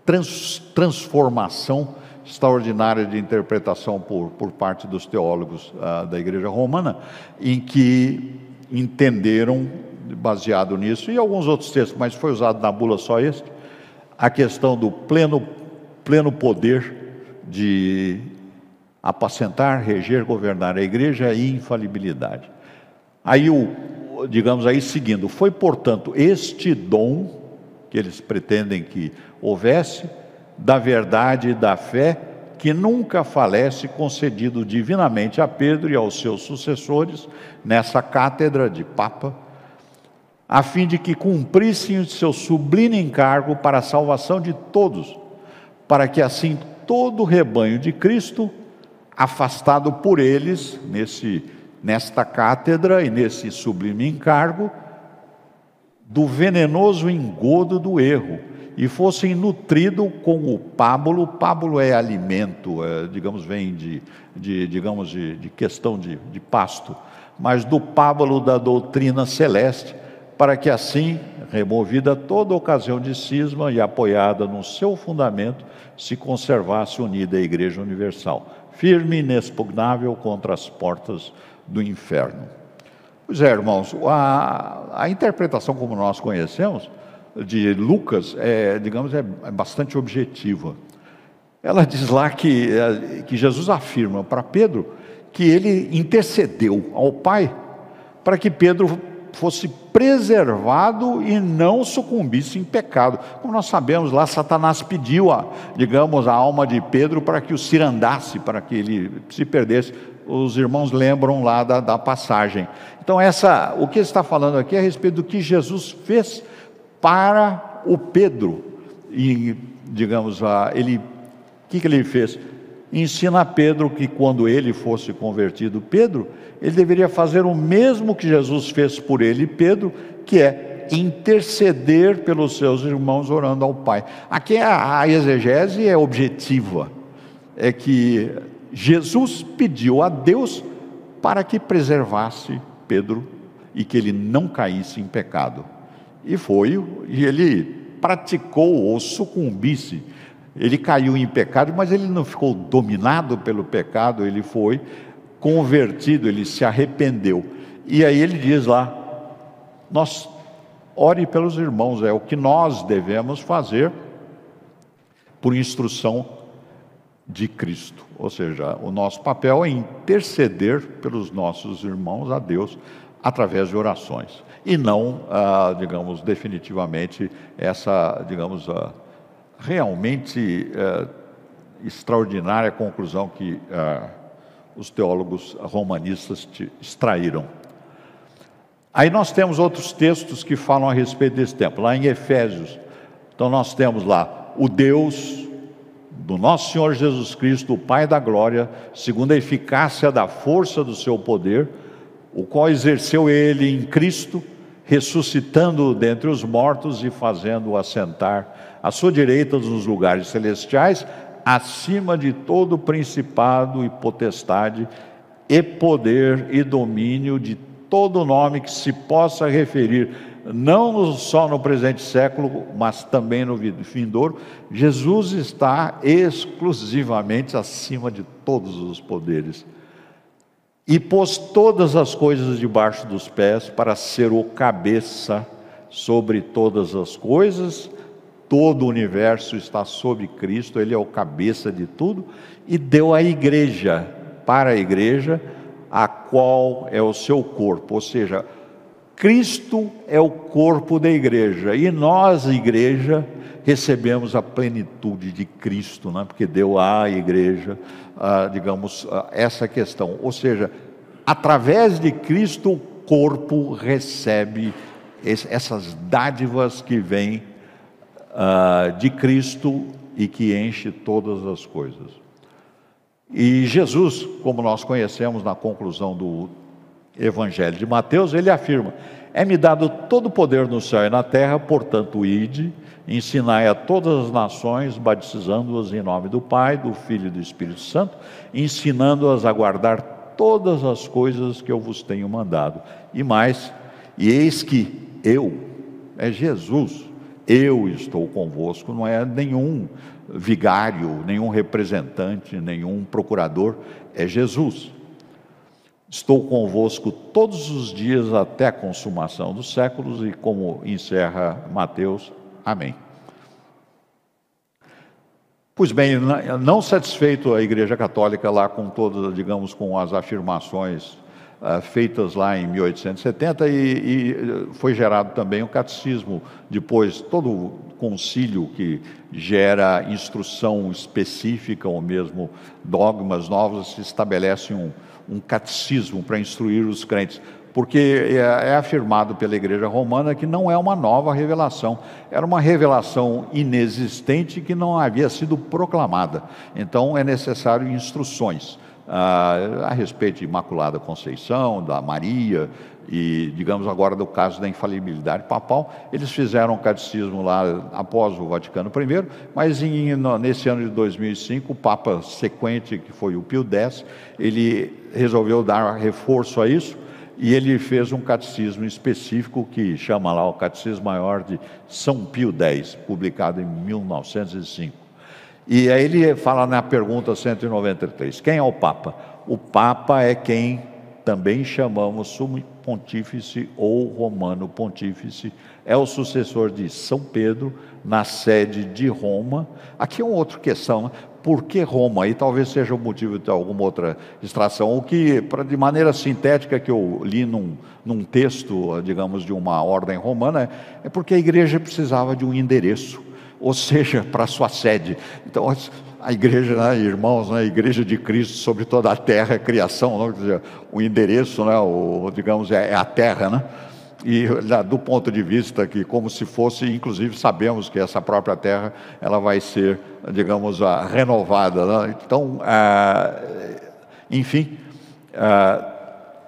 S1: trans, transformação extraordinária de interpretação por, por parte dos teólogos uh, da Igreja Romana, em que entenderam, baseado nisso, e alguns outros textos, mas foi usado na bula só este, a questão do pleno, pleno poder de apacentar, reger, governar a igreja e infalibilidade. Aí o, digamos aí, seguindo, foi portanto este dom que eles pretendem que houvesse, da verdade e da fé, que nunca falece, concedido divinamente a Pedro e aos seus sucessores nessa cátedra de Papa, a fim de que cumprissem o seu sublime encargo para a salvação de todos, para que assim todo o rebanho de Cristo, afastado por eles, nesse nesta cátedra e nesse sublime encargo do venenoso engodo do erro e fossem nutridos com o pábulo. Pábulo é alimento, é, digamos, vem de, de digamos, de, de questão de, de pasto, mas do pábulo da doutrina celeste, para que assim, removida toda ocasião de cisma e apoiada no seu fundamento, se conservasse unida a Igreja Universal, firme e inexpugnável contra as portas do inferno. Pois é, irmãos, a, a interpretação como nós conhecemos de Lucas é, digamos, é, é bastante objetiva. Ela diz lá que, é, que Jesus afirma para Pedro que ele intercedeu ao Pai para que Pedro fosse preservado e não sucumbisse em pecado. Como nós sabemos, lá Satanás pediu, a, digamos, a alma de Pedro para que o cirandasse, para que ele se perdesse os irmãos lembram lá da, da passagem. Então, essa, o que está falando aqui é a respeito do que Jesus fez para o Pedro. E, digamos, ele, o que, que ele fez? Ensina a Pedro que quando ele fosse convertido, Pedro, ele deveria fazer o mesmo que Jesus fez por ele, Pedro, que é interceder pelos seus irmãos orando ao Pai. Aqui a, exegese é objetiva, é que Jesus pediu a Deus para que preservasse Pedro e que ele não caísse em pecado. E foi, e ele praticou ou sucumbisse. Ele caiu em pecado, mas ele não ficou dominado pelo pecado, ele foi convertido, ele se arrependeu. E aí ele diz lá: nós ore pelos irmãos, é o que nós devemos fazer por instrução de Cristo. Ou seja, o nosso papel é interceder pelos nossos irmãos a Deus através de orações e não, ah, digamos, definitivamente essa, digamos, ah, realmente ah, extraordinária conclusão que ah, os teólogos romanistas extraíram. Aí nós temos outros textos que falam a respeito desse tempo, lá em Efésios. Então nós temos lá o Deus do nosso Senhor Jesus Cristo, o Pai da glória, segundo a eficácia da força do seu poder, o qual exerceu ele em Cristo, ressuscitando dentre os mortos e fazendo-o assentar à sua direita nos lugares celestiais, acima de todo principado e potestade, e poder e domínio de todo nome que se possa referir não só no presente século, mas também no vindouro, Jesus está exclusivamente acima de todos os poderes. E pôs todas as coisas debaixo dos pés para ser o cabeça sobre todas as coisas, todo o universo está sob Cristo, Ele é o cabeça de tudo, e deu a igreja, para a igreja, a qual é o seu corpo, ou seja, Cristo é o corpo da igreja e nós, igreja, recebemos a plenitude de Cristo, né? porque deu à igreja, ah, digamos, ah, essa questão. Ou seja, através de Cristo, o corpo recebe essas dádivas que vêm ah, de Cristo e que enche todas as coisas. E Jesus, como nós conhecemos na conclusão do, Evangelho de Mateus, ele afirma: É-me dado todo o poder no céu e na terra, portanto, ide, ensinai a todas as nações, batizando-as em nome do Pai, do Filho e do Espírito Santo, ensinando-as a guardar todas as coisas que eu vos tenho mandado. E mais, e eis que eu, é Jesus, eu estou convosco, não é nenhum vigário, nenhum representante, nenhum procurador, é Jesus Estou convosco todos os dias até a consumação dos séculos, e como encerra Mateus, amém. Pois bem, não satisfeito a Igreja Católica lá com todas, digamos, com as afirmações feitas lá em 1870 e, e, foi gerado também o catecismo, depois todo o concílio que gera instrução específica ou mesmo dogmas novos, se estabelece um, um catecismo para instruir os crentes, porque é, é, afirmado pela Igreja Romana que não é uma nova revelação, era uma revelação inexistente que não havia sido proclamada. Então é necessário instruções ah, a respeito de Imaculada Conceição, da Maria e, digamos agora, do caso da infalibilidade papal. Eles fizeram um catecismo lá após o Vaticano I, mas em, nesse ano de 2005, o Papa sequente, que foi o Pio X, ele resolveu dar reforço a isso e ele fez um catecismo específico que chama lá o Catecismo Maior de São Pio X, publicado em 1905. E aí ele fala na pergunta 193: quem é o Papa? O Papa é quem também chamamos sumo pontífice ou romano pontífice, é o sucessor de São Pedro na sede de Roma. Aqui é uma outra questão, né? por que Roma? Aí talvez seja o motivo de alguma outra extração. O que, de maneira sintética, que eu li num, num texto, digamos, de uma ordem romana, é porque a igreja precisava de um endereço ou seja, para sua sede. Então, a igreja, né, irmãos, né, a igreja de Cristo sobre toda a terra, a criação, não, dizer, o endereço, né, o, digamos, é, é a terra, né? E do ponto de vista que, como se fosse, inclusive sabemos que essa própria terra, ela vai ser, digamos, renovada. Né? Então, enfim,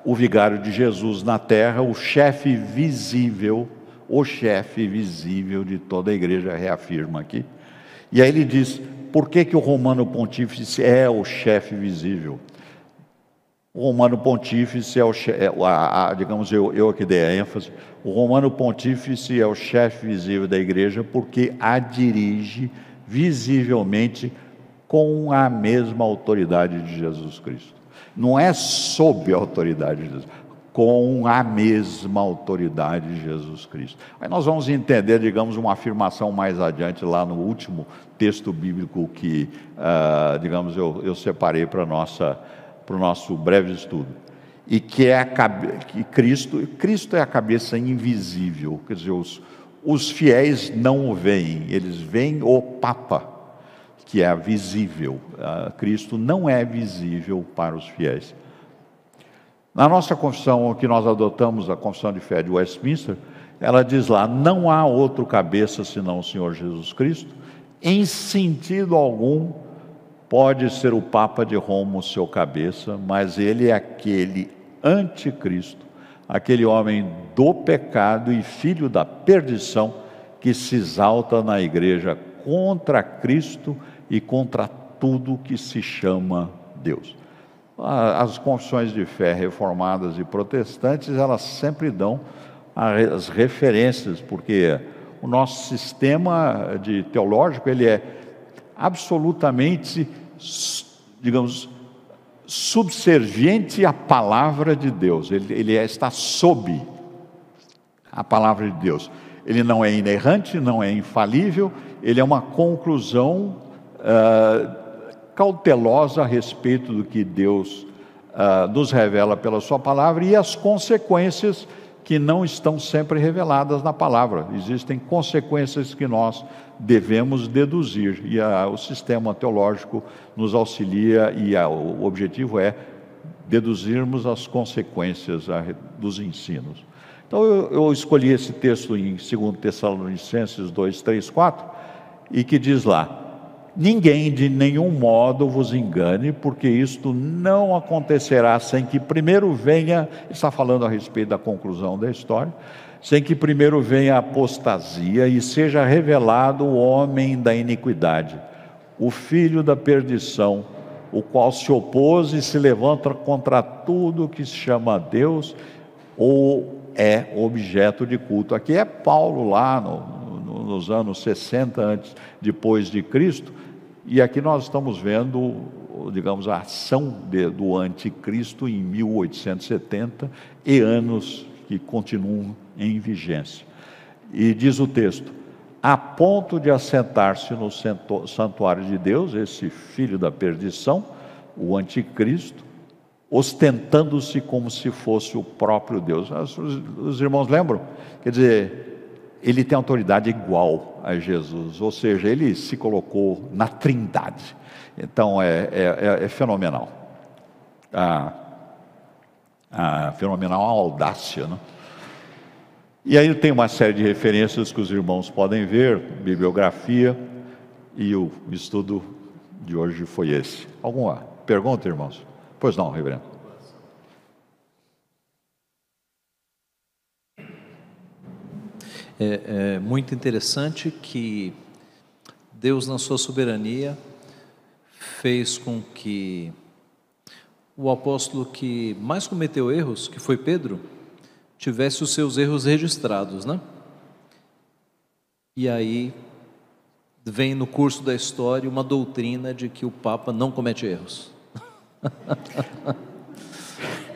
S1: o vigário de Jesus na terra, o chefe visível o chefe visível de toda a igreja, reafirma aqui. E aí ele diz: por que, que o Romano Pontífice é o chefe visível? O Romano Pontífice é o chefe, é, a, a, digamos, eu, eu que dei a ênfase, o Romano Pontífice é o chefe visível da igreja porque a dirige visivelmente com a mesma autoridade de Jesus Cristo. Não é sob a autoridade de Jesus com a mesma autoridade de Jesus Cristo. Aí nós vamos entender, digamos, uma afirmação mais adiante, lá no último texto bíblico que, uh, digamos, eu, eu separei para o nosso breve estudo. E que é a que Cristo, Cristo é a cabeça invisível, quer dizer, os, os fiéis não o veem, eles veem o Papa, que é visível. Uh, Cristo não é visível para os fiéis. Na nossa confissão, que nós adotamos, a confissão de fé de Westminster, ela diz lá: não há outro cabeça senão o Senhor Jesus Cristo. Em sentido algum, pode ser o Papa de Roma o seu cabeça, mas ele é aquele anticristo, aquele homem do pecado e filho da perdição que se exalta na igreja contra Cristo e contra tudo que se chama Deus. As confissões de fé reformadas e protestantes, elas sempre dão as referências, porque o nosso sistema de teológico, ele é absolutamente, digamos, subserviente à palavra de Deus. Ele, ele é, está sob a palavra de Deus. Ele não é inerrante, não é infalível, ele é uma conclusão uh, cautelosa a respeito do que Deus uh, nos revela pela Sua palavra e as consequências que não estão sempre reveladas na palavra. Existem consequências que nós devemos deduzir e a, o sistema teológico nos auxilia e a, o objetivo é deduzirmos as consequências a, dos ensinos. Então eu, eu, escolhi esse texto em 2 Tessalonicenses 2, 3, 4 e que diz lá: Ninguém de nenhum modo vos engane, porque isto não acontecerá sem que primeiro venha, está falando a respeito da conclusão da história, sem que primeiro venha a apostasia e seja revelado o homem da iniquidade, o filho da perdição, o qual se opôs e se levanta contra tudo que se chama Deus ou é objeto de culto. Aqui é Paulo lá no, no, nos anos 60 antes depois de Cristo, e aqui nós estamos vendo, digamos, a ação de, do anticristo em 1870 e anos que continuam em vigência. E diz o texto: a ponto de assentar-se no santuário de Deus, esse filho da perdição, o anticristo, ostentando-se como se fosse o próprio Deus. Os, os irmãos lembram? Quer dizer, ele tem autoridade igual a Jesus, ou seja, ele se colocou na trindade. Então é, é, é, é fenomenal. Ah, ah, fenomenal a audácia. Né? E aí tem uma série de referências que os irmãos podem ver, bibliografia, e o estudo de hoje foi esse. Alguma pergunta, irmãos? Pois não, reverendo.
S2: É, é muito interessante que Deus, na sua soberania, fez com que o apóstolo que mais cometeu erros, que foi Pedro, tivesse os seus erros registrados, né? E aí vem no curso da história uma doutrina de que o Papa não comete erros.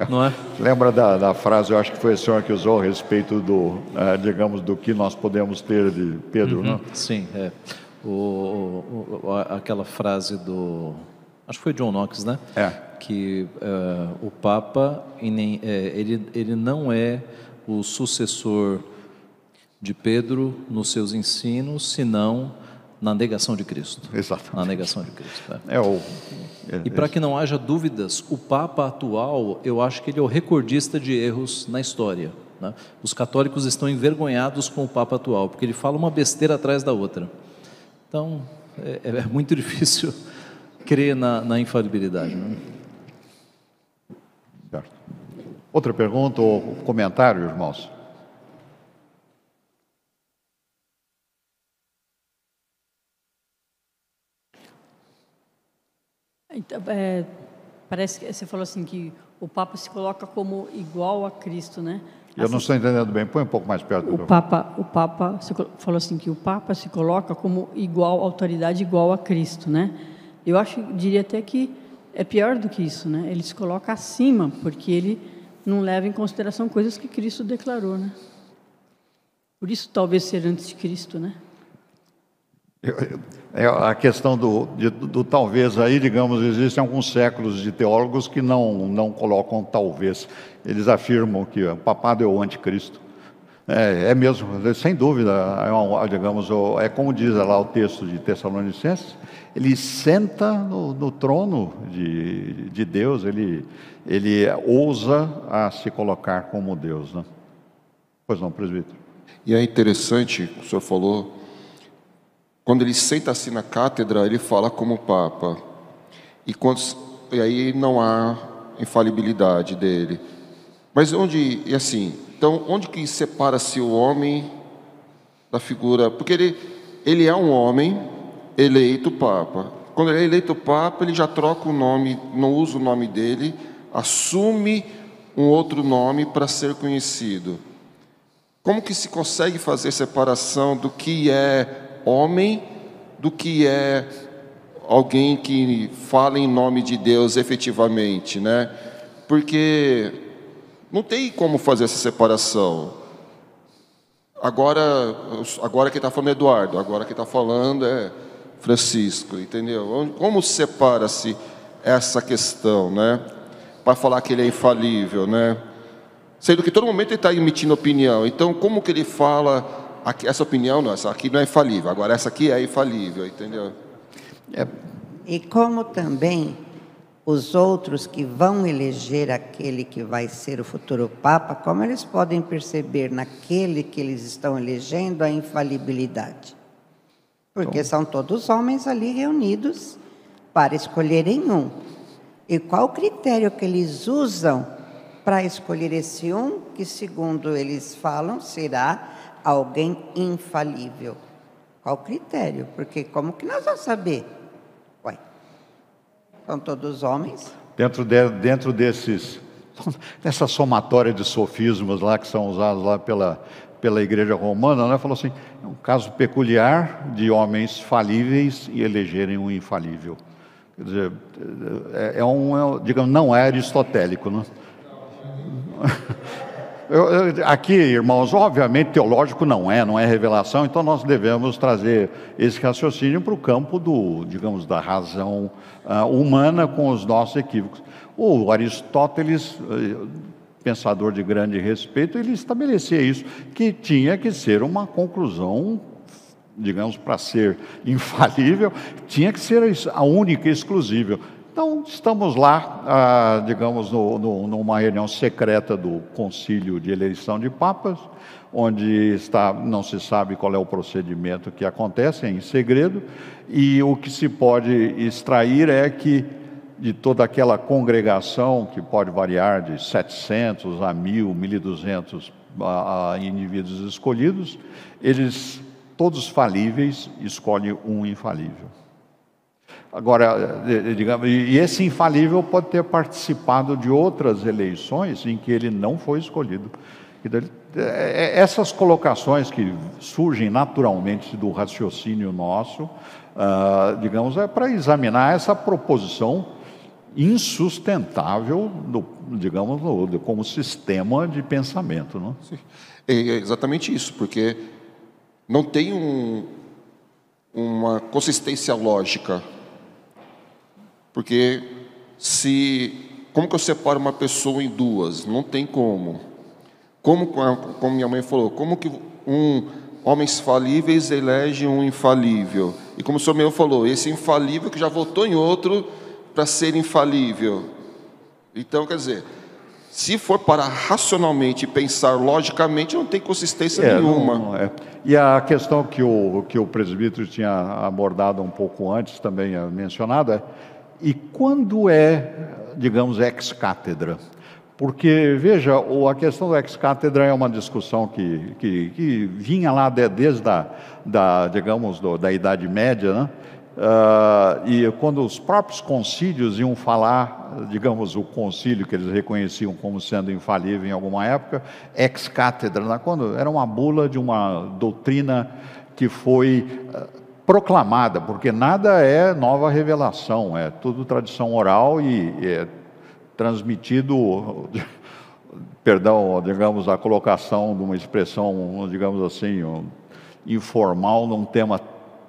S2: não é?
S1: Lembra da, da, frase, eu acho que foi o senhor que usou a respeito do, uh, digamos, do que nós podemos ter de Pedro, uhum, não?
S2: Sim, é. O, o, aquela frase do, acho que foi John Knox, né?
S1: É.
S2: Que uh, o Papa, é, ele, ele não é o sucessor de Pedro nos seus ensinos, senão na negação de Cristo.
S1: Exato.
S2: Na negação de Cristo.
S1: É, é o,
S2: é, e para que não haja dúvidas, o Papa atual, eu acho que ele é o recordista de erros na história. Né? Os católicos estão envergonhados com o Papa atual, porque ele fala uma besteira atrás da outra. Então, é, é muito difícil crer na, na infalibilidade. Né?
S1: Outra pergunta ou comentário, irmãos?
S3: Então, é, parece que você falou assim que o Papa se coloca como igual a Cristo, né?
S1: Eu assim, não estou entendendo bem. Põe um pouco mais perto.
S3: O Papa, o Papa falou assim que o Papa se coloca como igual autoridade igual a Cristo, né? Eu acho, diria até que é pior do que isso, né? Ele se coloca acima porque ele não leva em consideração coisas que Cristo declarou, né? Por isso talvez ser antes de Cristo, né?
S1: É a questão do, de, do, talvez aí, digamos, existem alguns séculos de teólogos que não, não colocam talvez. Eles afirmam que o papado é o anticristo. É, é mesmo, sem dúvida, é uma, digamos, é como diz lá o texto de Tessalonicenses, ele senta no, no trono de, de Deus, ele, ele ousa a se colocar como Deus. Né? Pois não, presbítero.
S4: E é interessante, o senhor falou quando ele senta assim na cátedra, ele fala como Papa. E, quando, e aí não há infalibilidade dele. Mas onde, e assim, então onde que separa-se o homem da figura? Porque ele, ele é um homem eleito Papa. Quando ele é eleito Papa, ele já troca o nome, não usa o nome dele, assume um outro nome para ser conhecido. Como que se consegue fazer separação do que é homem do que é alguém que fala em nome de Deus efetivamente, né? Porque não tem como fazer essa separação. Agora, agora quem está falando é Eduardo, agora quem está falando é Francisco, entendeu? Como separa-se essa questão, né? Para falar que ele é infalível, né? Sendo que todo momento ele está emitindo opinião. Então, como que ele fala aqui, essa opinião não, essa aqui não é infalível, agora essa aqui é infalível, entendeu?
S5: É. E como também os outros que vão eleger aquele que vai ser o futuro Papa, como eles podem perceber naquele que eles estão elegendo a infalibilidade? Porque são todos homens ali reunidos para escolherem um. E qual o critério que eles usam para escolher esse um, que segundo eles falam será alguém infalível. Qual o critério? Porque como que nós vamos saber? Ué, são todos homens?
S1: Dentro, de, dentro desses, dessa somatória de sofismos lá que são usados lá pela, pela igreja romana, né, falou assim, é um caso peculiar de homens falíveis e elegerem um infalível. Quer dizer, é, é um, é, digamos, não é aristotélico, né? Eu, aqui, irmãos, obviamente teológico não é, não é revelação, então nós devemos trazer esse raciocínio para o campo do, digamos, da razão uh, humana com os nossos equívocos. O Aristóteles, uh, pensador de grande respeito, ele estabelecia isso, que tinha que ser uma conclusão digamos, para ser infalível, tinha que ser a única exclusiva. Então, estamos lá, ah, digamos, no, no, numa reunião secreta do Concílio de Eleição de Papas, onde está, não se sabe qual é o procedimento que acontece, é em segredo, e o que se pode extrair é que de toda aquela congregação que pode variar de 700 a 1.000, 1.200 a, a indivíduos escolhidos, eles, todos falíveis, escolhem um infalível. Agora, digamos, e esse infalível pode ter participado de outras eleições em que ele não foi escolhido. É, é, essas colocações que surgem naturalmente do raciocínio nosso, uh, digamos, é para examinar essa proposição insustentável, do, digamos, do, como sistema de pensamento. Não?
S4: É exatamente isso, porque não tem um, uma consistência lógica. Porque se. Como que eu separo uma pessoa em duas? Não tem como. Como, como minha mãe falou, como que um homens falíveis elege um infalível? E como o senhor meu falou, esse infalível que já votou em outro para ser infalível. Então, quer dizer, se for para racionalmente pensar logicamente, não tem consistência é, nenhuma. Não, é.
S1: E a questão que o, que o presbítero tinha abordado um pouco antes, também mencionado, é: e quando é, digamos, ex-cátedra? Porque, veja, a questão do ex-cátedra é uma discussão que, que, que vinha lá desde a, da, digamos, do, da Idade Média, né? Uh, e quando os próprios concílios iam falar, digamos, o concílio que eles reconheciam como sendo infalível em alguma época, ex-cátedra, né? quando era uma bula de uma doutrina que foi uh, proclamada, porque nada é nova revelação, é tudo tradição oral e, é transmitido, perdão, digamos, a colocação de uma expressão, digamos assim, informal num tema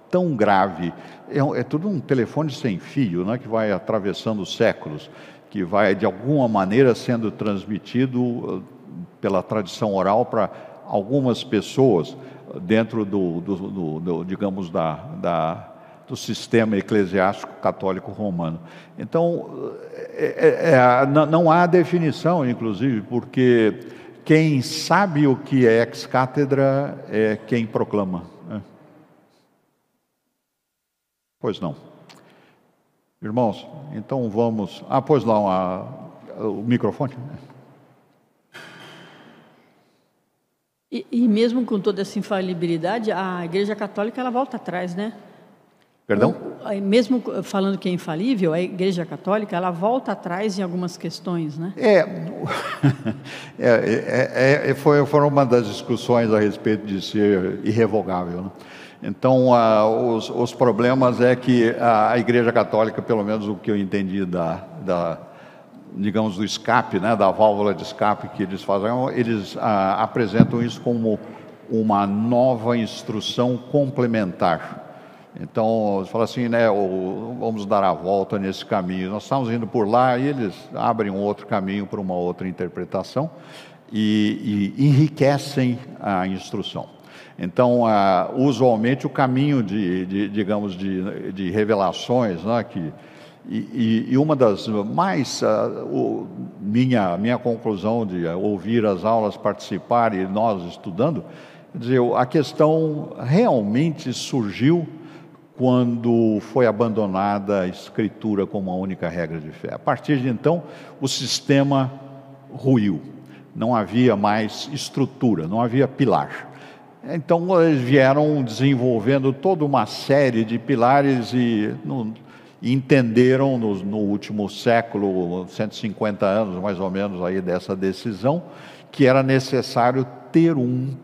S1: tão grave. É, é, tudo um telefone sem fio, né, que vai atravessando séculos, que vai, de alguma maneira, sendo transmitido uh, pela tradição oral para algumas pessoas dentro do, do, do, do digamos, da, da do sistema eclesiástico católico romano. Então, é, é, é não há definição, inclusive, porque quem sabe o que é ex-cátedra é quem proclama. Né? Pois não. Irmãos, então vamos. Ah, pois a, o microfone.
S3: E, e, mesmo com toda essa infalibilidade, a Igreja Católica ela volta atrás, né?
S1: Perdão?
S3: Mesmo falando que é infalível, a Igreja Católica ela volta atrás em algumas questões, né?
S1: É, é, é, é foi, foram uma das discussões a respeito de ser irrevogável. Né? Então, ah, os, os, problemas é que a, a, Igreja Católica, pelo menos o que eu entendi da, da digamos, do escape, né, da válvula de escape que eles fazem, eles ah, apresentam isso como uma nova instrução complementar então, fala assim, né, vamos dar a volta nesse caminho. Nós estamos indo por lá e eles abrem um outro caminho para uma outra interpretação e, e enriquecem a instrução. Então, uh, usualmente o caminho de, de digamos, de, de revelações, né, que, e, e, uma das mais, uh, o, minha, minha conclusão de ouvir as aulas, participar e nós estudando, dizer, a questão realmente surgiu quando foi abandonada a escritura como a única regra de fé. A partir de então, o sistema ruiu. Não havia mais estrutura, não havia pilar. Então, eles vieram desenvolvendo toda uma série de pilares e entenderam no, no, último século, 150 anos mais ou menos aí dessa decisão, que era necessário ter um,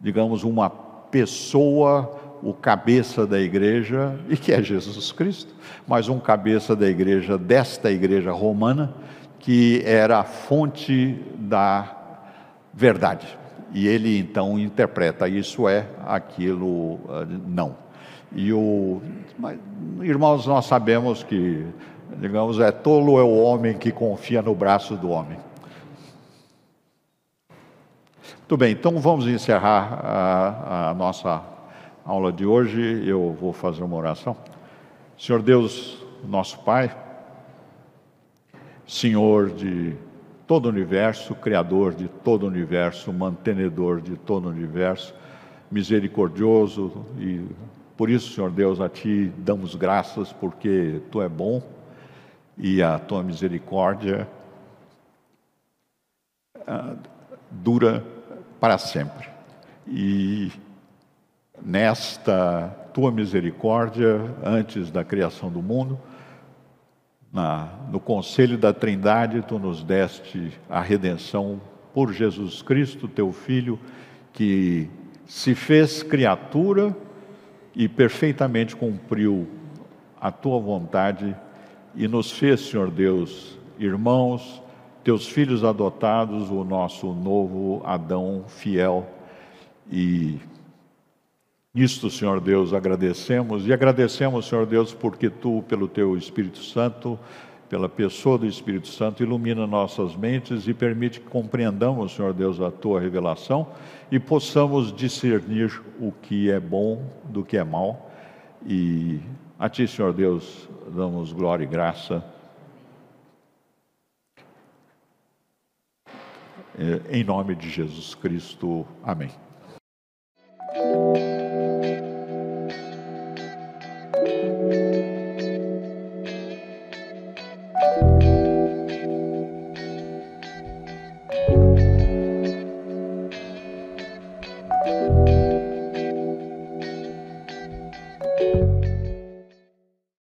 S1: digamos, uma pessoa o cabeça da igreja, e que é Jesus Cristo, mas um cabeça da igreja, desta igreja romana, que era a fonte da verdade. E ele então interpreta isso é, aquilo ah, não. E o mas, irmãos, nós sabemos que, digamos, é tolo é o homem que confia no braço do homem. Muito bem, então vamos encerrar a, a nossa aula de hoje eu vou fazer uma oração. Senhor Deus, nosso Pai, Senhor de todo o universo, Criador de todo o universo, mantenedor de todo o universo, misericordioso e por isso, Senhor Deus, a Ti damos graças porque Tu é bom e a tua misericórdia ah, dura para sempre. E nesta tua misericórdia, antes da criação do mundo, na, no conselho da Trindade, tu nos deste a redenção por Jesus Cristo, teu Filho, que se fez criatura e perfeitamente cumpriu a tua vontade e nos fez, Senhor Deus, irmãos, teus filhos adotados, o nosso novo Adão fiel. E nisto, Senhor Deus, agradecemos e agradecemos, Senhor Deus, porque tu, pelo teu Espírito Santo, pela pessoa do Espírito Santo, ilumina nossas mentes e permite que compreendamos, Senhor Deus, a tua revelação e possamos discernir o que é bom do que é mal. E a Ti, Senhor Deus, damos glória e graça. É, em nome de Jesus Cristo. Amém.